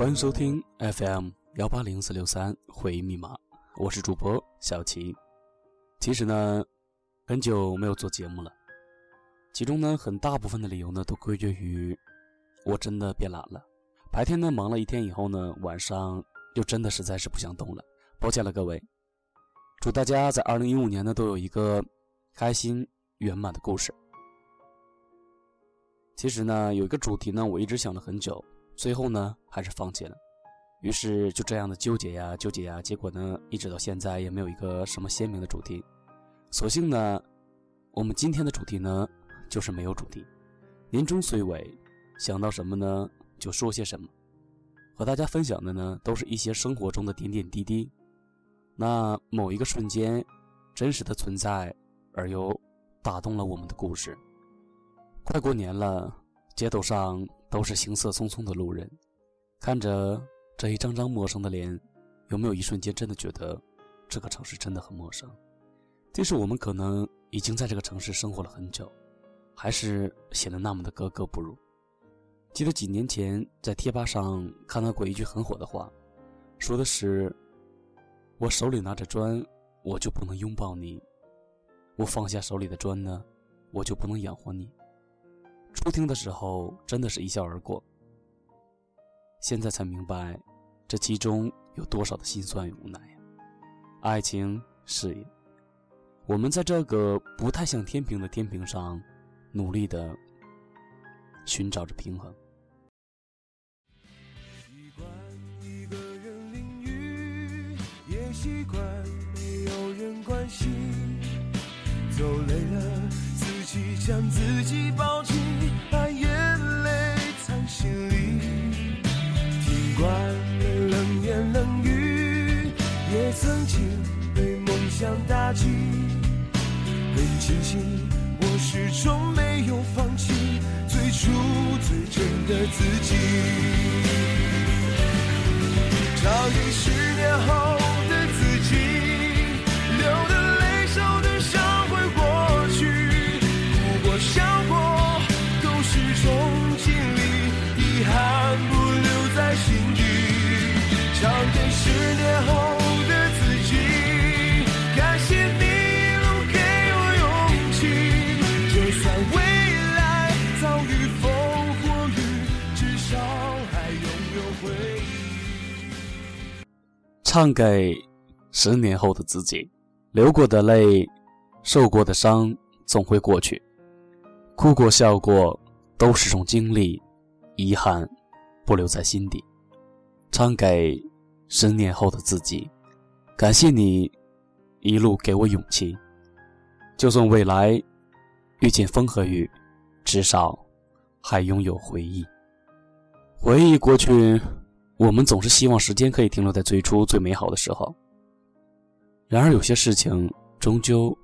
欢迎收听 FM 幺八零四六三回忆密码，我是主播小齐。其实呢，很久没有做节目了，其中呢很大部分的理由呢都归结于我真的变懒了。白天呢忙了一天以后呢，晚上又真的实在是不想动了，抱歉了各位。祝大家在二零一五年呢都有一个开心圆满的故事。其实呢，有一个主题呢，我一直想了很久。最后呢，还是放弃了。于是就这样的纠结呀，纠结呀，结果呢，一直到现在也没有一个什么鲜明的主题。所幸呢，我们今天的主题呢，就是没有主题。年终岁尾，想到什么呢，就说些什么。和大家分享的呢，都是一些生活中的点点滴滴。那某一个瞬间，真实的存在，而又打动了我们的故事。快过年了，街头上。都是行色匆匆的路人，看着这一张张陌生的脸，有没有一瞬间真的觉得这个城市真的很陌生？即使我们可能已经在这个城市生活了很久，还是显得那么的格格不入。记得几年前在贴吧上看到过一句很火的话，说的是：“我手里拿着砖，我就不能拥抱你；我放下手里的砖呢，我就不能养活你。”初听的时候，真的是一笑而过。现在才明白，这其中有多少的心酸与无奈呀！爱情、事业，我们在这个不太像天平的天平上，努力的寻找着平衡。习惯一个人淋雨，也习惯没有人关心。走累了，自己将自己抱紧。被梦想打击，很庆幸我始终没有放弃最初最真的自己。唱给十年后的自己，流的泪、受的伤会过去，哭过笑过都是种经历，遗憾不留在心底。唱给十年后。唱给十年后的自己，流过的泪，受过的伤，总会过去。哭过笑过，都是种经历，遗憾不留在心底。唱给十年后的自己，感谢你一路给我勇气。就算未来遇见风和雨，至少还拥有回忆。回忆过去。我们总是希望时间可以停留在最初最美好的时候，然而有些事情终究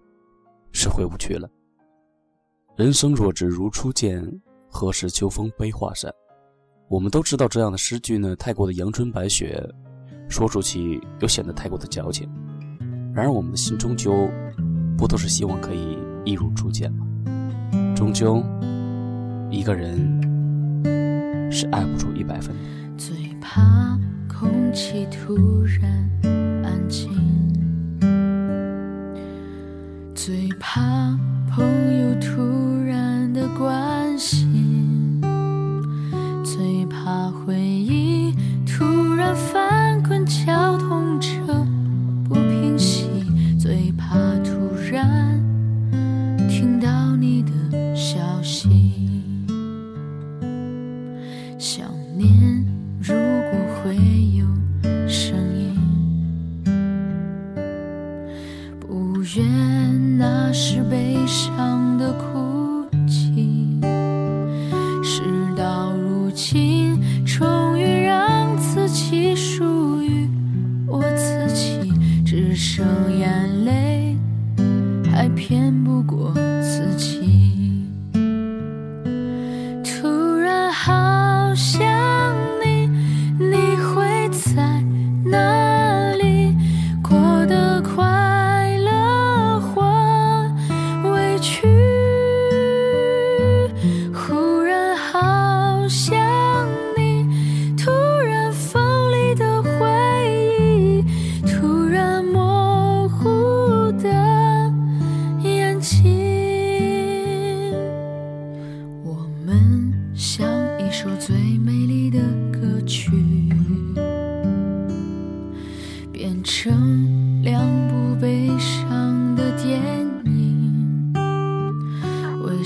是回不去了。人生若只如初见，何事秋风悲画扇？我们都知道这样的诗句呢，太过的阳春白雪，说出去又显得太过的矫情。然而我们的心终究不都是希望可以一如初见吗？终究，一个人是爱不出一百分的。怕空气突然安静，最怕是悲伤。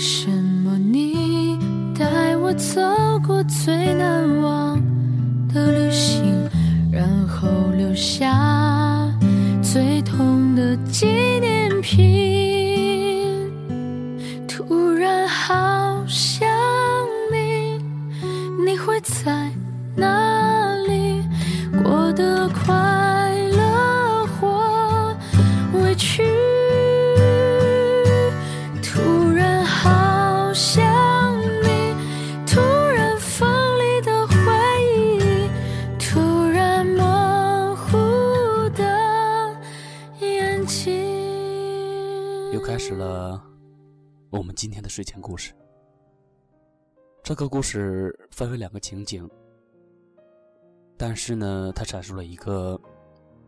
什么你带我走过最难忘的旅行，然后留下最痛的纪念我们今天的睡前故事。这个故事分为两个情景，但是呢，它阐述了一个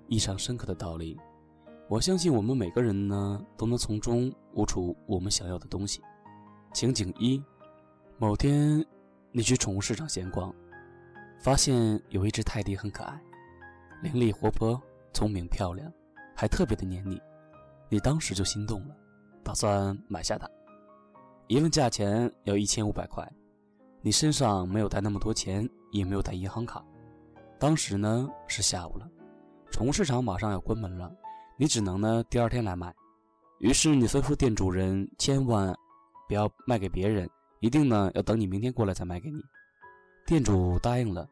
异常深刻的道理。我相信我们每个人呢，都能从中悟出我们想要的东西。情景一：某天你去宠物市场闲逛，发现有一只泰迪很可爱，伶俐活泼、聪明漂亮，还特别的黏你，你当时就心动了。打算买下它，一问价钱要一千五百块，你身上没有带那么多钱，也没有带银行卡。当时呢是下午了，宠物市场马上要关门了，你只能呢第二天来买。于是你吩咐店主人千万不要卖给别人，一定呢要等你明天过来再卖给你。店主答应了，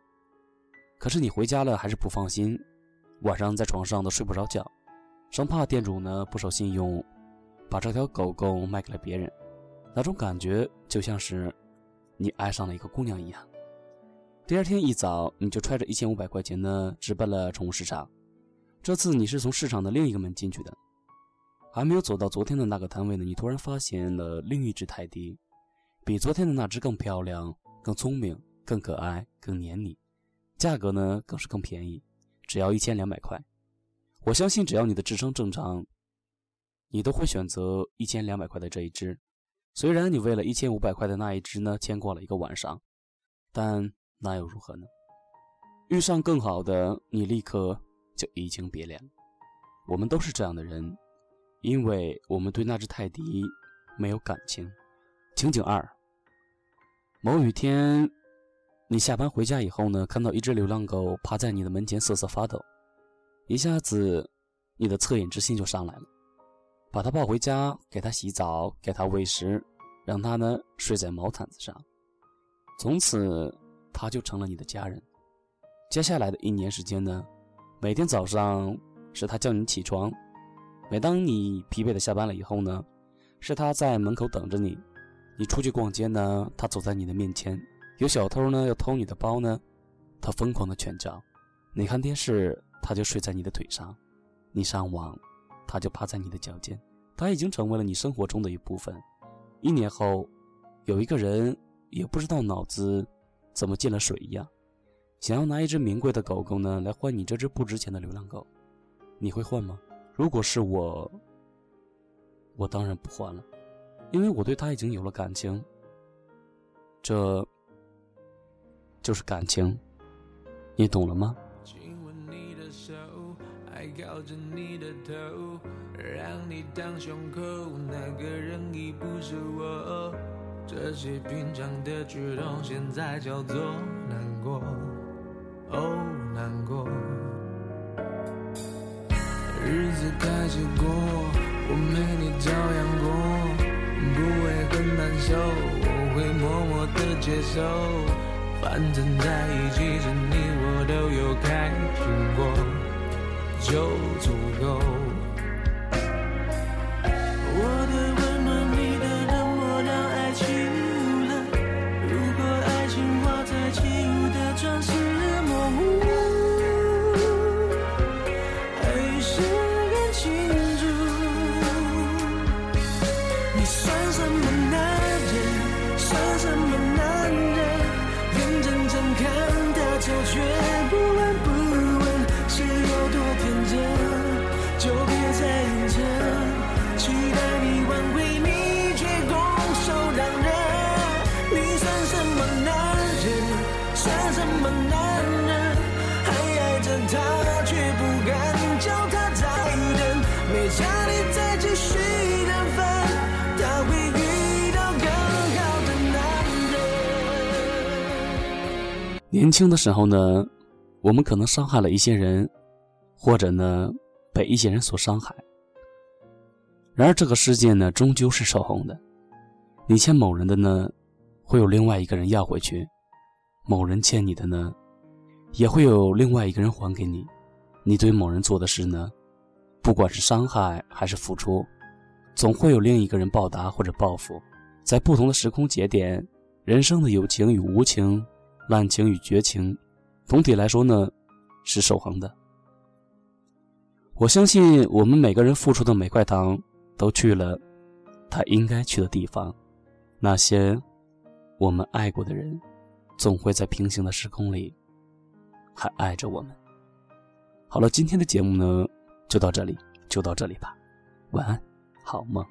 可是你回家了还是不放心，晚上在床上都睡不着觉，生怕店主呢不守信用。把这条狗狗卖给了别人，那种感觉就像是你爱上了一个姑娘一样。第二天一早，你就揣着一千五百块钱呢，直奔了宠物市场。这次你是从市场的另一个门进去的，还没有走到昨天的那个摊位呢，你突然发现了另一只泰迪，比昨天的那只更漂亮、更聪明、更可爱、更黏你，价格呢更是更便宜，只要一千两百块。我相信，只要你的智商正常。你都会选择一千两百块的这一只，虽然你为了一千五百块的那一只呢牵挂了一个晚上，但那又如何呢？遇上更好的，你立刻就移情别恋。我们都是这样的人，因为我们对那只泰迪没有感情。情景二：某雨天，你下班回家以后呢，看到一只流浪狗趴在你的门前瑟瑟发抖，一下子，你的恻隐之心就上来了。把它抱回家，给它洗澡，给它喂食，让它呢睡在毛毯子上。从此，它就成了你的家人。接下来的一年时间呢，每天早上是它叫你起床；每当你疲惫的下班了以后呢，是它在门口等着你。你出去逛街呢，它走在你的面前；有小偷呢要偷你的包呢，它疯狂的犬叫。你看电视，它就睡在你的腿上；你上网。它就趴在你的脚尖，它已经成为了你生活中的一部分。一年后，有一个人也不知道脑子怎么进了水一样，想要拿一只名贵的狗狗呢来换你这只不值钱的流浪狗，你会换吗？如果是我，我当然不换了，因为我对他已经有了感情。这就是感情，你懂了吗？还靠着你的头，让你当胸口，那个人已不是我。这些平常的举动，现在叫做难过，哦，难过。日子开始过，我没你照样过，不会很难受，我会默默的接受。反正在一起时，你我都有开心过。就足够。年轻的时候呢，我们可能伤害了一些人，或者呢被一些人所伤害。然而这个世界呢，终究是守恒的。你欠某人的呢，会有另外一个人要回去；某人欠你的呢，也会有另外一个人还给你。你对某人做的事呢，不管是伤害还是付出，总会有另一个人报答或者报复。在不同的时空节点，人生的有情与无情。滥情与绝情，总体来说呢，是守恒的。我相信我们每个人付出的每块糖，都去了他应该去的地方。那些我们爱过的人，总会在平行的时空里还爱着我们。好了，今天的节目呢，就到这里，就到这里吧。晚安，好梦。